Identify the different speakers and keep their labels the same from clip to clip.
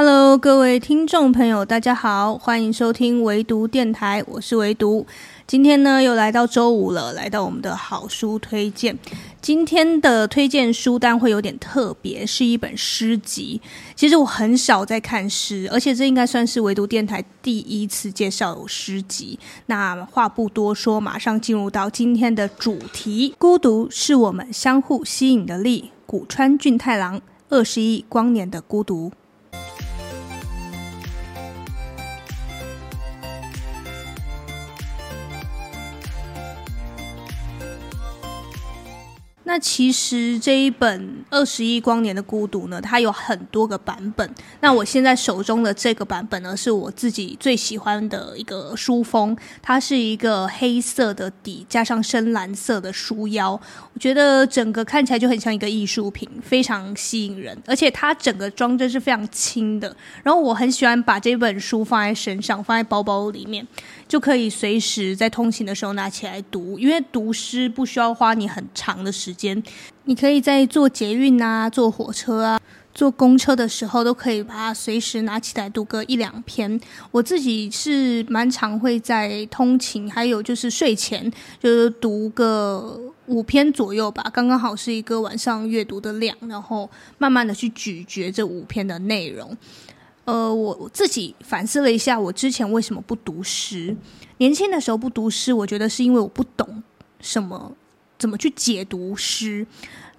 Speaker 1: Hello，各位听众朋友，大家好，欢迎收听唯独电台，我是唯独。今天呢，又来到周五了，来到我们的好书推荐。今天的推荐书单会有点特别，是一本诗集。其实我很少在看诗，而且这应该算是唯独电台第一次介绍诗集。那话不多说，马上进入到今天的主题：孤独是我们相互吸引的力。古川俊太郎，二十亿光年的孤独。那其实这一本《二十亿光年的孤独》呢，它有很多个版本。那我现在手中的这个版本呢，是我自己最喜欢的一个书封。它是一个黑色的底，加上深蓝色的书腰。我觉得整个看起来就很像一个艺术品，非常吸引人。而且它整个装帧是非常轻的。然后我很喜欢把这本书放在身上，放在包包里面，就可以随时在通勤的时候拿起来读。因为读诗不需要花你很长的时间。你可以在坐捷运啊、坐火车啊、坐公车的时候，都可以把它随时拿起来读个一两篇。我自己是蛮常会在通勤，还有就是睡前，就是读个五篇左右吧，刚刚好是一个晚上阅读的量，然后慢慢的去咀嚼这五篇的内容。呃，我自己反思了一下，我之前为什么不读诗？年轻的时候不读诗，我觉得是因为我不懂什么。怎么去解读诗？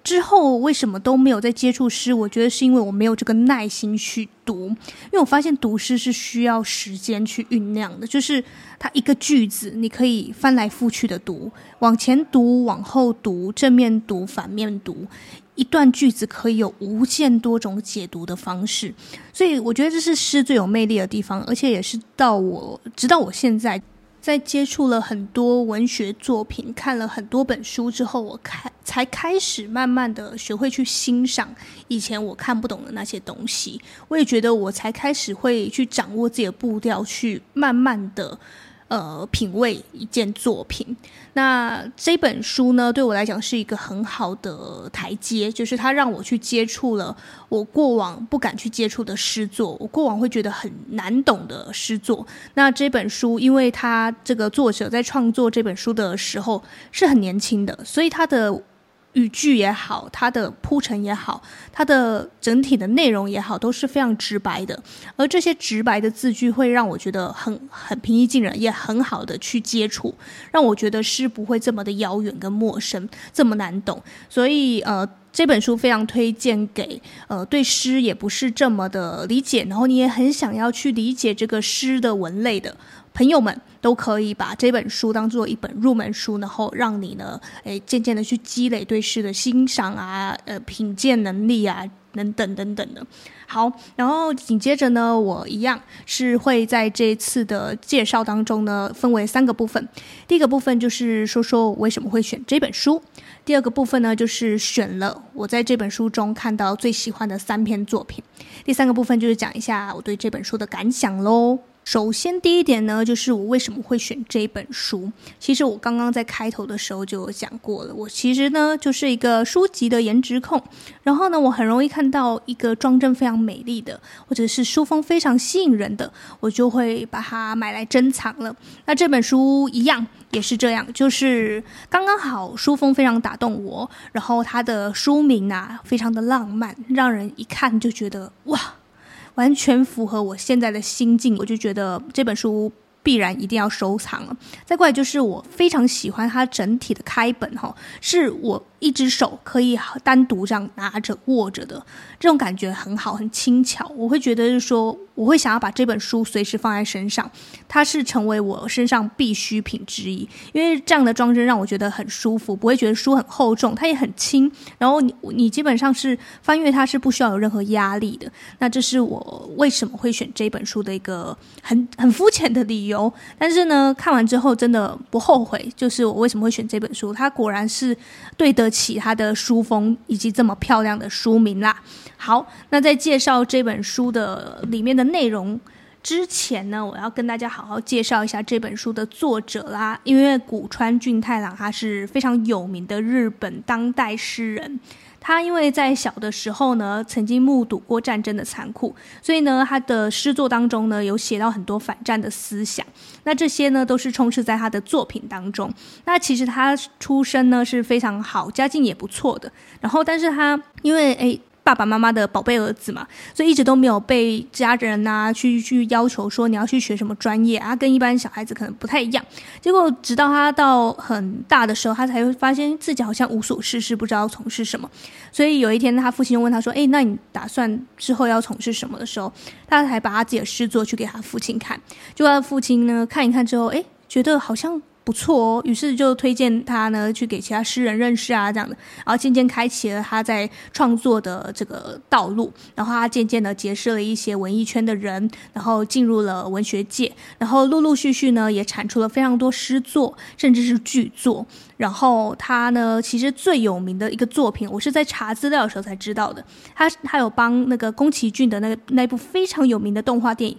Speaker 1: 之后为什么都没有再接触诗？我觉得是因为我没有这个耐心去读，因为我发现读诗是需要时间去酝酿的。就是它一个句子，你可以翻来覆去的读，往前读，往后读，正面读，反面读，一段句子可以有无限多种解读的方式。所以我觉得这是诗最有魅力的地方，而且也是到我直到我现在。在接触了很多文学作品，看了很多本书之后，我开才开始慢慢的学会去欣赏以前我看不懂的那些东西。我也觉得我才开始会去掌握自己的步调，去慢慢的。呃，品味一件作品，那这本书呢，对我来讲是一个很好的台阶，就是它让我去接触了我过往不敢去接触的诗作，我过往会觉得很难懂的诗作。那这本书，因为它这个作者在创作这本书的时候是很年轻的，所以他的。语句也好，它的铺陈也好，它的整体的内容也好，都是非常直白的。而这些直白的字句会让我觉得很很平易近人，也很好的去接触，让我觉得诗不会这么的遥远跟陌生，这么难懂。所以呃，这本书非常推荐给呃对诗也不是这么的理解，然后你也很想要去理解这个诗的文类的。朋友们都可以把这本书当做一本入门书，然后让你呢，诶，渐渐的去积累对诗的欣赏啊，呃，品鉴能力啊，等等等等的。好，然后紧接着呢，我一样是会在这次的介绍当中呢，分为三个部分。第一个部分就是说说我为什么会选这本书。第二个部分呢，就是选了我在这本书中看到最喜欢的三篇作品。第三个部分就是讲一下我对这本书的感想喽。首先，第一点呢，就是我为什么会选这本书。其实我刚刚在开头的时候就有讲过了。我其实呢，就是一个书籍的颜值控。然后呢，我很容易看到一个装帧非常美丽的，或者是书封非常吸引人的，我就会把它买来珍藏了。那这本书一样也是这样，就是刚刚好，书封非常打动我，然后它的书名啊，非常的浪漫，让人一看就觉得哇。完全符合我现在的心境，我就觉得这本书必然一定要收藏了。再过来就是我非常喜欢它整体的开本哈，是我一只手可以单独这样拿着握着的，这种感觉很好，很轻巧。我会觉得就是说。我会想要把这本书随时放在身上，它是成为我身上必需品之一。因为这样的装帧让我觉得很舒服，不会觉得书很厚重，它也很轻。然后你你基本上是翻阅它是不需要有任何压力的。那这是我为什么会选这本书的一个很很肤浅的理由。但是呢，看完之后真的不后悔。就是我为什么会选这本书，它果然是对的其他的书风以及这么漂亮的书名啦。好，那在介绍这本书的里面的内容之前呢，我要跟大家好好介绍一下这本书的作者啦。因为古川俊太郎他是非常有名的日本当代诗人，他因为在小的时候呢，曾经目睹过战争的残酷，所以呢，他的诗作当中呢，有写到很多反战的思想。那这些呢，都是充斥在他的作品当中。那其实他出身呢是非常好，家境也不错的。然后，但是他因为诶。爸爸妈妈的宝贝儿子嘛，所以一直都没有被家人呐去去要求说你要去学什么专业啊，跟一般小孩子可能不太一样。结果直到他到很大的时候，他才会发现自己好像无所事事，不知道从事什么。所以有一天，他父亲就问他说：“哎，那你打算之后要从事什么？”的时候，他才把他自己的诗作去给他父亲看。就他父亲呢看一看之后，哎，觉得好像。不错哦，于是就推荐他呢去给其他诗人认识啊，这样的，然后渐渐开启了他在创作的这个道路。然后他渐渐的结识了一些文艺圈的人，然后进入了文学界，然后陆陆续续呢也产出了非常多诗作，甚至是剧作。然后他呢，其实最有名的一个作品，我是在查资料的时候才知道的。他他有帮那个宫崎骏的那个那部非常有名的动画电影《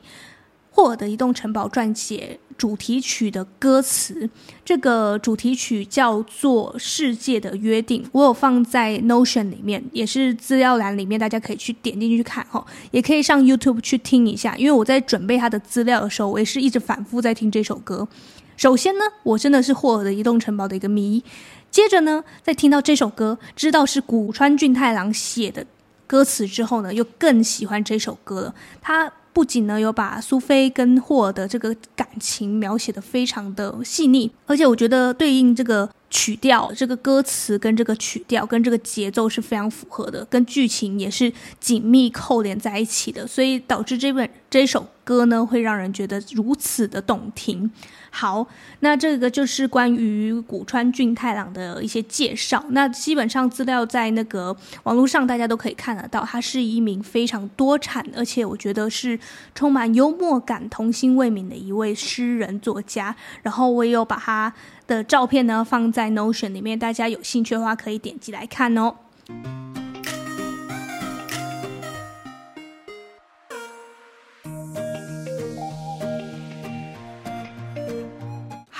Speaker 1: 霍尔的移动城堡》撰写。主题曲的歌词，这个主题曲叫做《世界的约定》，我有放在 Notion 里面，也是资料栏里面，大家可以去点进去看哈，也可以上 YouTube 去听一下。因为我在准备他的资料的时候，我也是一直反复在听这首歌。首先呢，我真的是霍尔的移动城堡的一个迷，接着呢，在听到这首歌，知道是古川俊太郎写的歌词之后呢，又更喜欢这首歌了。他。不仅呢有把苏菲跟霍尔的这个感情描写的非常的细腻，而且我觉得对应这个曲调、这个歌词跟这个曲调跟这个节奏是非常符合的，跟剧情也是紧密扣连在一起的，所以导致这本这首歌呢会让人觉得如此的动听。好，那这个就是关于古川俊太郎的一些介绍。那基本上资料在那个网络上大家都可以看得到，他是一名非常多产，而且我觉得是充满幽默感、童心未泯的一位诗人作家。然后我也有把他的照片呢放在 Notion 里面，大家有兴趣的话可以点击来看哦。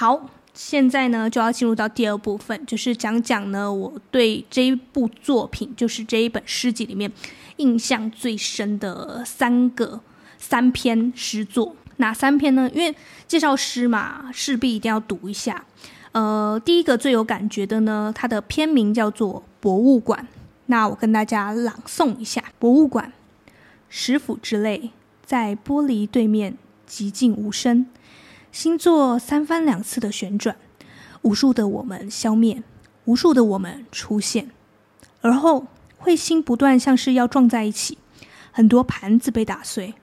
Speaker 1: 好，现在呢就要进入到第二部分，就是讲讲呢我对这一部作品，就是这一本诗集里面印象最深的三个三篇诗作。哪三篇呢？因为介绍诗嘛，势必一定要读一下。呃，第一个最有感觉的呢，它的篇名叫做《博物馆》。那我跟大家朗诵一下：博物馆，石斧之泪在玻璃对面寂静无声。星座三番两次的旋转，无数的我们消灭，无数的我们出现，而后彗星不断像是要撞在一起，很多盘子被打碎。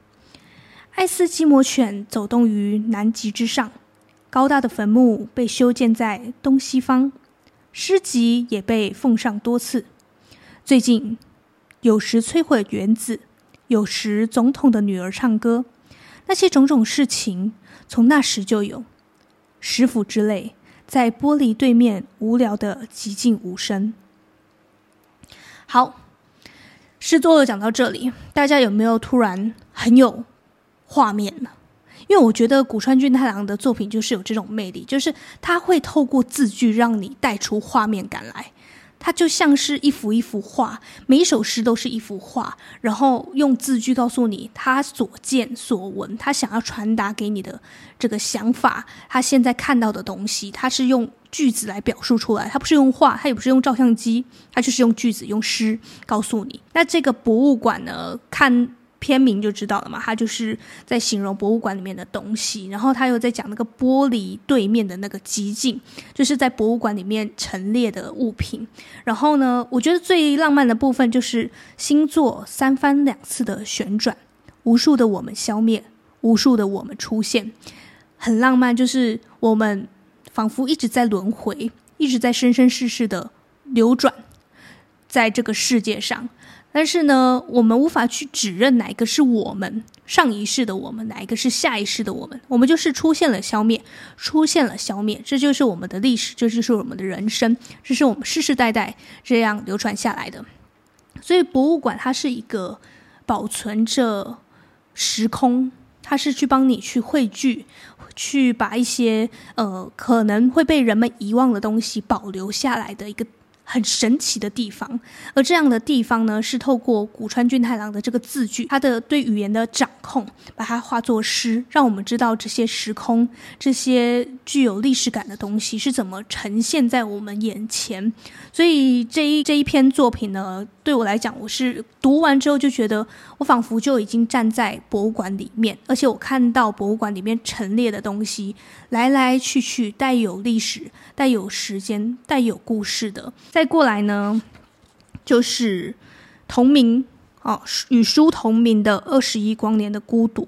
Speaker 1: 爱斯基摩犬走动于南极之上，高大的坟墓被修建在东西方，诗集也被奉上多次。最近，有时摧毁原子，有时总统的女儿唱歌，那些种种事情。从那时就有，石斧之泪在玻璃对面无聊的寂静无声。好，诗作讲到这里，大家有没有突然很有画面呢？因为我觉得古川俊太郎的作品就是有这种魅力，就是他会透过字句让你带出画面感来。它就像是一幅一幅画，每一首诗都是一幅画，然后用字句告诉你他所见所闻，他想要传达给你的这个想法，他现在看到的东西，他是用句子来表述出来，他不是用画，他也不是用照相机，他就是用句子、用诗告诉你。那这个博物馆呢，看。片名就知道了嘛，他就是在形容博物馆里面的东西，然后他又在讲那个玻璃对面的那个寂静，就是在博物馆里面陈列的物品。然后呢，我觉得最浪漫的部分就是星座三番两次的旋转，无数的我们消灭，无数的我们出现，很浪漫，就是我们仿佛一直在轮回，一直在生生世世的流转在这个世界上。但是呢，我们无法去指认哪一个是我们上一世的我们，哪一个是下一世的我们。我们就是出现了消灭，出现了消灭，这就是我们的历史，这就是我们的人生，这是我们世世代代这样流传下来的。所以，博物馆它是一个保存着时空，它是去帮你去汇聚，去把一些呃可能会被人们遗忘的东西保留下来的一个。很神奇的地方，而这样的地方呢，是透过古川俊太郎的这个字句，他的对语言的掌控，把它化作诗，让我们知道这些时空、这些具有历史感的东西是怎么呈现在我们眼前。所以这一这一篇作品呢，对我来讲，我是读完之后就觉得，我仿佛就已经站在博物馆里面，而且我看到博物馆里面陈列的东西，来来去去带有历史、带有时间、带有故事的。再过来呢，就是同名哦，与书同名的《二十一光年的孤独》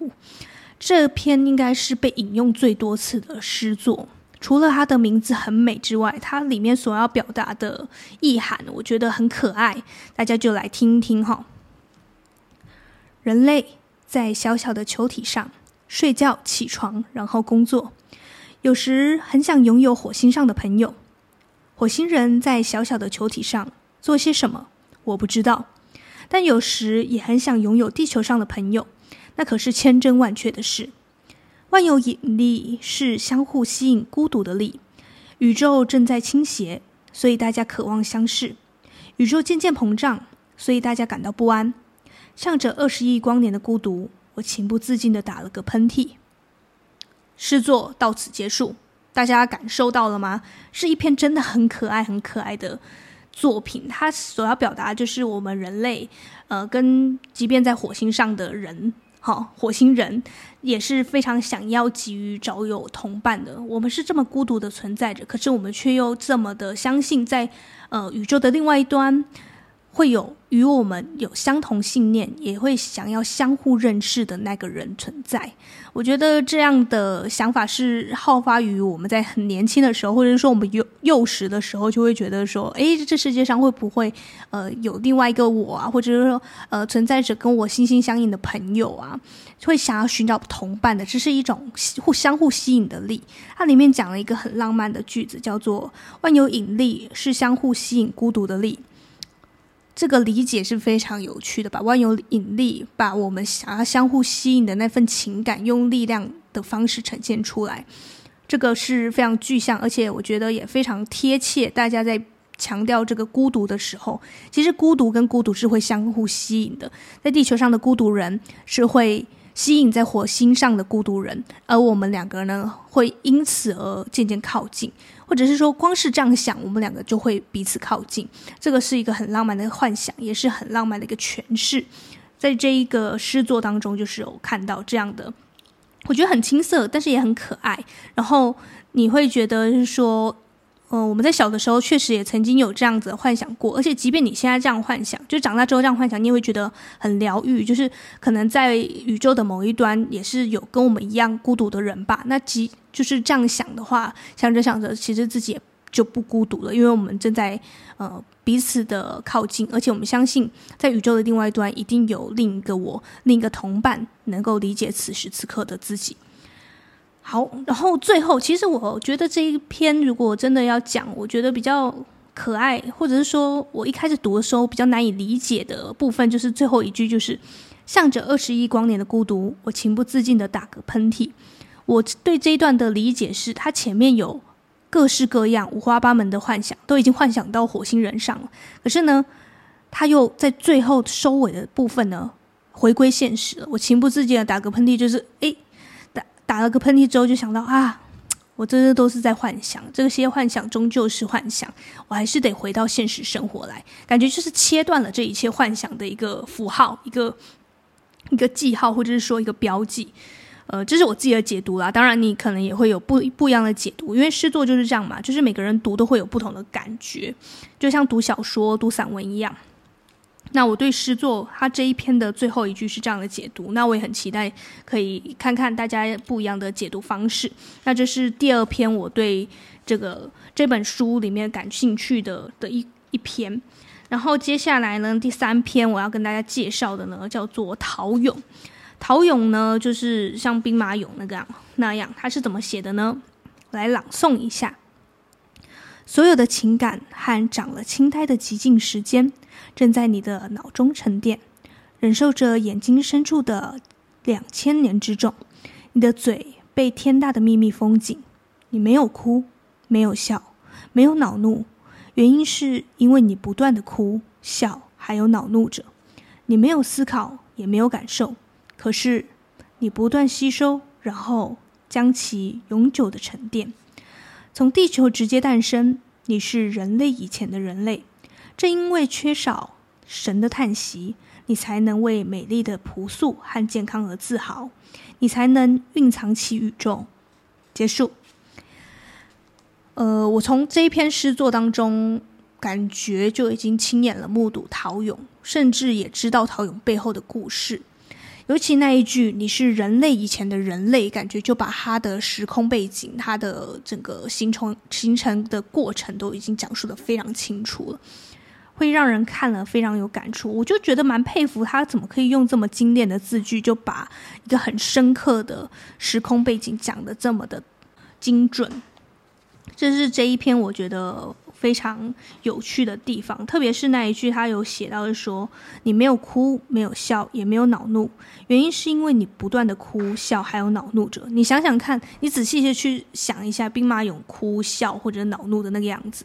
Speaker 1: 这篇，应该是被引用最多次的诗作。除了它的名字很美之外，它里面所要表达的意涵，我觉得很可爱。大家就来听一听哈、人类在小小的球体上睡觉、起床，然后工作。有时很想拥有火星上的朋友。火星人在小小的球体上做些什么？我不知道，但有时也很想拥有地球上的朋友，那可是千真万确的事。万有引力是相互吸引孤独的力，宇宙正在倾斜，所以大家渴望相视。宇宙渐渐膨胀，所以大家感到不安。向着二十亿光年的孤独，我情不自禁地打了个喷嚏。诗作到此结束。大家感受到了吗？是一篇真的很可爱、很可爱的作品。它所要表达就是我们人类，呃，跟即便在火星上的人，好、火星人也是非常想要急于找有同伴的。我们是这么孤独的存在着，可是我们却又这么的相信，在呃宇宙的另外一端。会有与我们有相同信念，也会想要相互认识的那个人存在。我觉得这样的想法是好发于我们在很年轻的时候，或者是说我们幼幼时的时候，就会觉得说，哎，这世界上会不会呃有另外一个我啊，或者是说呃存在着跟我心心相印的朋友啊，会想要寻找同伴的，这是一种互相互吸引的力。它里面讲了一个很浪漫的句子，叫做“万有引力是相互吸引孤独的力”。这个理解是非常有趣的，吧万有引力，把我们想要相互吸引的那份情感，用力量的方式呈现出来，这个是非常具象，而且我觉得也非常贴切。大家在强调这个孤独的时候，其实孤独跟孤独是会相互吸引的。在地球上的孤独人是会吸引在火星上的孤独人，而我们两个呢，会因此而渐渐靠近。或者是说，光是这样想，我们两个就会彼此靠近。这个是一个很浪漫的幻想，也是很浪漫的一个诠释。在这一个诗作当中，就是有看到这样的，我觉得很青涩，但是也很可爱。然后你会觉得是说。嗯、我们在小的时候确实也曾经有这样子幻想过，而且即便你现在这样幻想，就长大之后这样幻想，你也会觉得很疗愈。就是可能在宇宙的某一端，也是有跟我们一样孤独的人吧。那即就是这样想的话，想着想着，其实自己也就不孤独了，因为我们正在呃彼此的靠近，而且我们相信，在宇宙的另外一端，一定有另一个我，另一个同伴，能够理解此时此刻的自己。好，然后最后，其实我觉得这一篇如果真的要讲，我觉得比较可爱，或者是说我一开始读的时候比较难以理解的部分，就是最后一句，就是向着二十亿光年的孤独，我情不自禁的打个喷嚏。我对这一段的理解是，它前面有各式各样、五花八门的幻想，都已经幻想到火星人上了，可是呢，他又在最后收尾的部分呢，回归现实了。我情不自禁的打个喷嚏，就是诶。打了个喷嚏之后，就想到啊，我这些都是在幻想，这些幻想终究是幻想，我还是得回到现实生活来。感觉就是切断了这一切幻想的一个符号，一个一个记号，或者是说一个标记。呃，这是我自己的解读啦。当然，你可能也会有不不一样的解读，因为诗作就是这样嘛，就是每个人读都会有不同的感觉，就像读小说、读散文一样。那我对诗作，它这一篇的最后一句是这样的解读，那我也很期待可以看看大家不一样的解读方式。那这是第二篇我对这个这本书里面感兴趣的的一一篇，然后接下来呢，第三篇我要跟大家介绍的呢叫做《陶俑》。陶俑呢就是像兵马俑那个样那样，它是怎么写的呢？来朗诵一下。所有的情感和长了青苔的寂静时间，正在你的脑中沉淀，忍受着眼睛深处的两千年之重。你的嘴被天大的秘密封紧，你没有哭，没有笑，没有恼怒，原因是因为你不断的哭、笑，还有恼怒着，你没有思考，也没有感受，可是你不断吸收，然后将其永久的沉淀。从地球直接诞生，你是人类以前的人类，正因为缺少神的叹息，你才能为美丽的朴素和健康而自豪，你才能蕴藏起宇宙。结束。呃，我从这一篇诗作当中，感觉就已经亲眼了目睹陶俑，甚至也知道陶俑背后的故事。尤其那一句“你是人类以前的人类”，感觉就把他的时空背景、他的整个形成形成的过程都已经讲述得非常清楚了，会让人看了非常有感触。我就觉得蛮佩服他，怎么可以用这么精炼的字句，就把一个很深刻的时空背景讲得这么的精准。这是这一篇我觉得非常有趣的地方，特别是那一句，他有写到的说：“你没有哭，没有笑，也没有恼怒，原因是因为你不断的哭笑，还有恼怒着。你想想看，你仔细的去想一下，兵马俑哭笑或者恼怒的那个样子，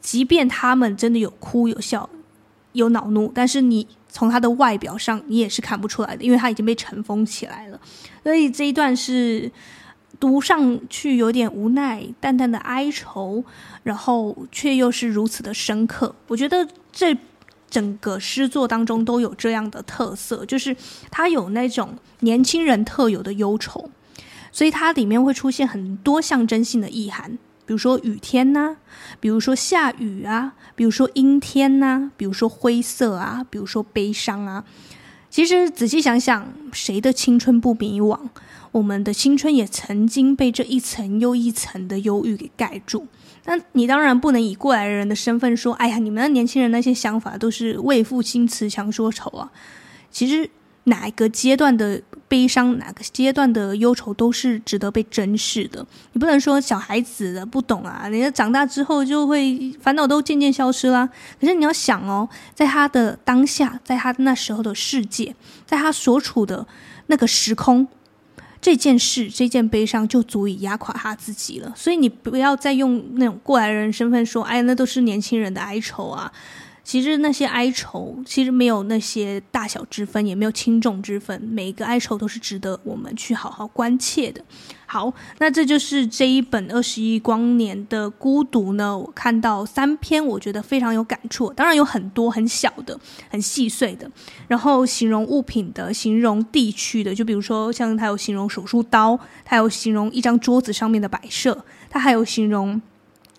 Speaker 1: 即便他们真的有哭有笑有恼怒，但是你从他的外表上，你也是看不出来的，因为他已经被尘封起来了。所以这一段是。”读上去有点无奈，淡淡的哀愁，然后却又是如此的深刻。我觉得这整个诗作当中都有这样的特色，就是它有那种年轻人特有的忧愁，所以它里面会出现很多象征性的意涵，比如说雨天呐、比如说下雨啊，比如说阴天呐、比如说灰色啊，比如说悲伤啊。其实仔细想想，谁的青春不迷惘？我们的青春也曾经被这一层又一层的忧郁给盖住。那你当然不能以过来人的身份说：“哎呀，你们的年轻人那些想法都是为赋新词强说愁啊。”其实哪一个阶段的悲伤，哪个阶段的忧愁，都是值得被珍视的。你不能说小孩子的不懂啊，人家长大之后就会烦恼都渐渐消失啦。可是你要想哦，在他的当下，在他那时候的世界，在他所处的那个时空。这件事，这件悲伤就足以压垮他自己了。所以你不要再用那种过来人身份说：“哎，那都是年轻人的哀愁啊。”其实那些哀愁，其实没有那些大小之分，也没有轻重之分。每一个哀愁都是值得我们去好好关切的。好，那这就是这一本二十亿光年的孤独呢。我看到三篇，我觉得非常有感触。当然有很多很小的、很细碎的，然后形容物品的、形容地区的，就比如说像他有形容手术刀，他有形容一张桌子上面的摆设，他还有形容。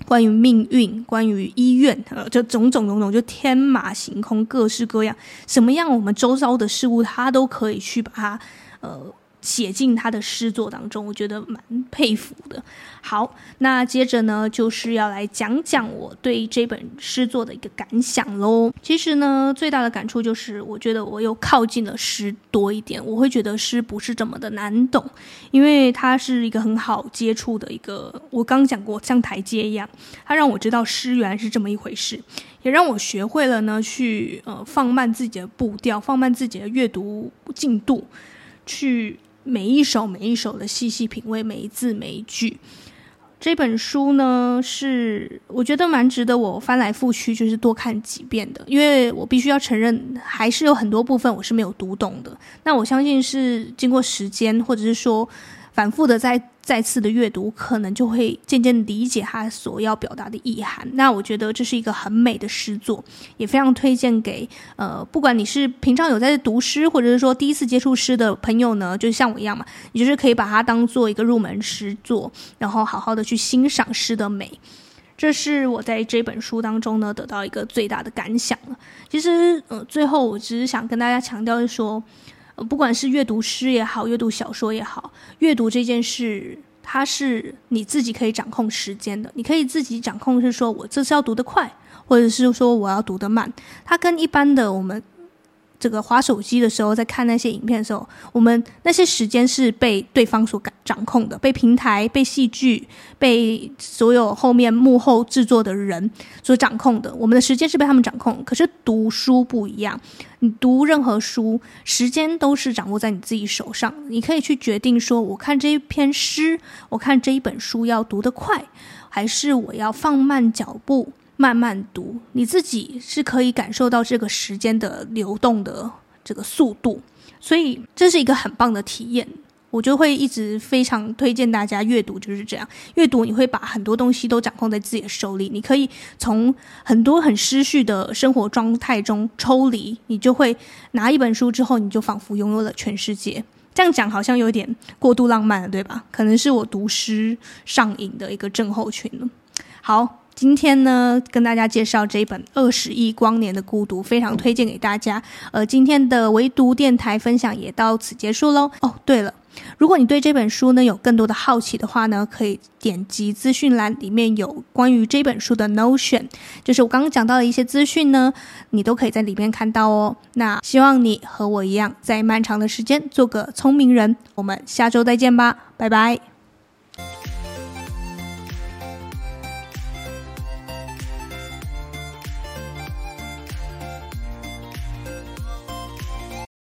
Speaker 1: 关于命运，关于医院，呃，就种种种种，就天马行空，各式各样，什么样我们周遭的事物，他都可以去把它，呃。写进他的诗作当中，我觉得蛮佩服的。好，那接着呢，就是要来讲讲我对这本诗作的一个感想喽。其实呢，最大的感触就是，我觉得我又靠近了诗多一点。我会觉得诗不是这么的难懂，因为它是一个很好接触的一个。我刚讲过，像台阶一样，它让我知道诗原来是这么一回事，也让我学会了呢，去呃放慢自己的步调，放慢自己的阅读进度，去。每一首每一首的细细品味，每一字每一句。这本书呢，是我觉得蛮值得我翻来覆去，就是多看几遍的。因为我必须要承认，还是有很多部分我是没有读懂的。那我相信是经过时间，或者是说反复的在。再次的阅读，可能就会渐渐理解他所要表达的意涵。那我觉得这是一个很美的诗作，也非常推荐给呃，不管你是平常有在读诗，或者是说第一次接触诗的朋友呢，就像我一样嘛，你就是可以把它当做一个入门诗作，然后好好的去欣赏诗的美。这是我在这本书当中呢得到一个最大的感想了。其实，呃，最后我只是想跟大家强调的不管是阅读诗也好，阅读小说也好，阅读这件事，它是你自己可以掌控时间的。你可以自己掌控，是说我这次要读得快，或者是说我要读得慢。它跟一般的我们。这个滑手机的时候，在看那些影片的时候，我们那些时间是被对方所掌控的，被平台、被戏剧、被所有后面幕后制作的人所掌控的。我们的时间是被他们掌控。可是读书不一样，你读任何书，时间都是掌握在你自己手上。你可以去决定说，我看这一篇诗，我看这一本书要读得快，还是我要放慢脚步。慢慢读，你自己是可以感受到这个时间的流动的这个速度，所以这是一个很棒的体验。我就会一直非常推荐大家阅读，就是这样。阅读你会把很多东西都掌控在自己的手里，你可以从很多很失序的生活状态中抽离，你就会拿一本书之后，你就仿佛拥有了全世界。这样讲好像有点过度浪漫了，对吧？可能是我读诗上瘾的一个症候群了。好。今天呢，跟大家介绍这一本《二十亿光年的孤独》，非常推荐给大家。呃，今天的唯读电台分享也到此结束喽。哦，对了，如果你对这本书呢有更多的好奇的话呢，可以点击资讯栏里面有关于这本书的 Notion，就是我刚刚讲到的一些资讯呢，你都可以在里面看到哦。那希望你和我一样，在漫长的时间做个聪明人。我们下周再见吧，拜拜。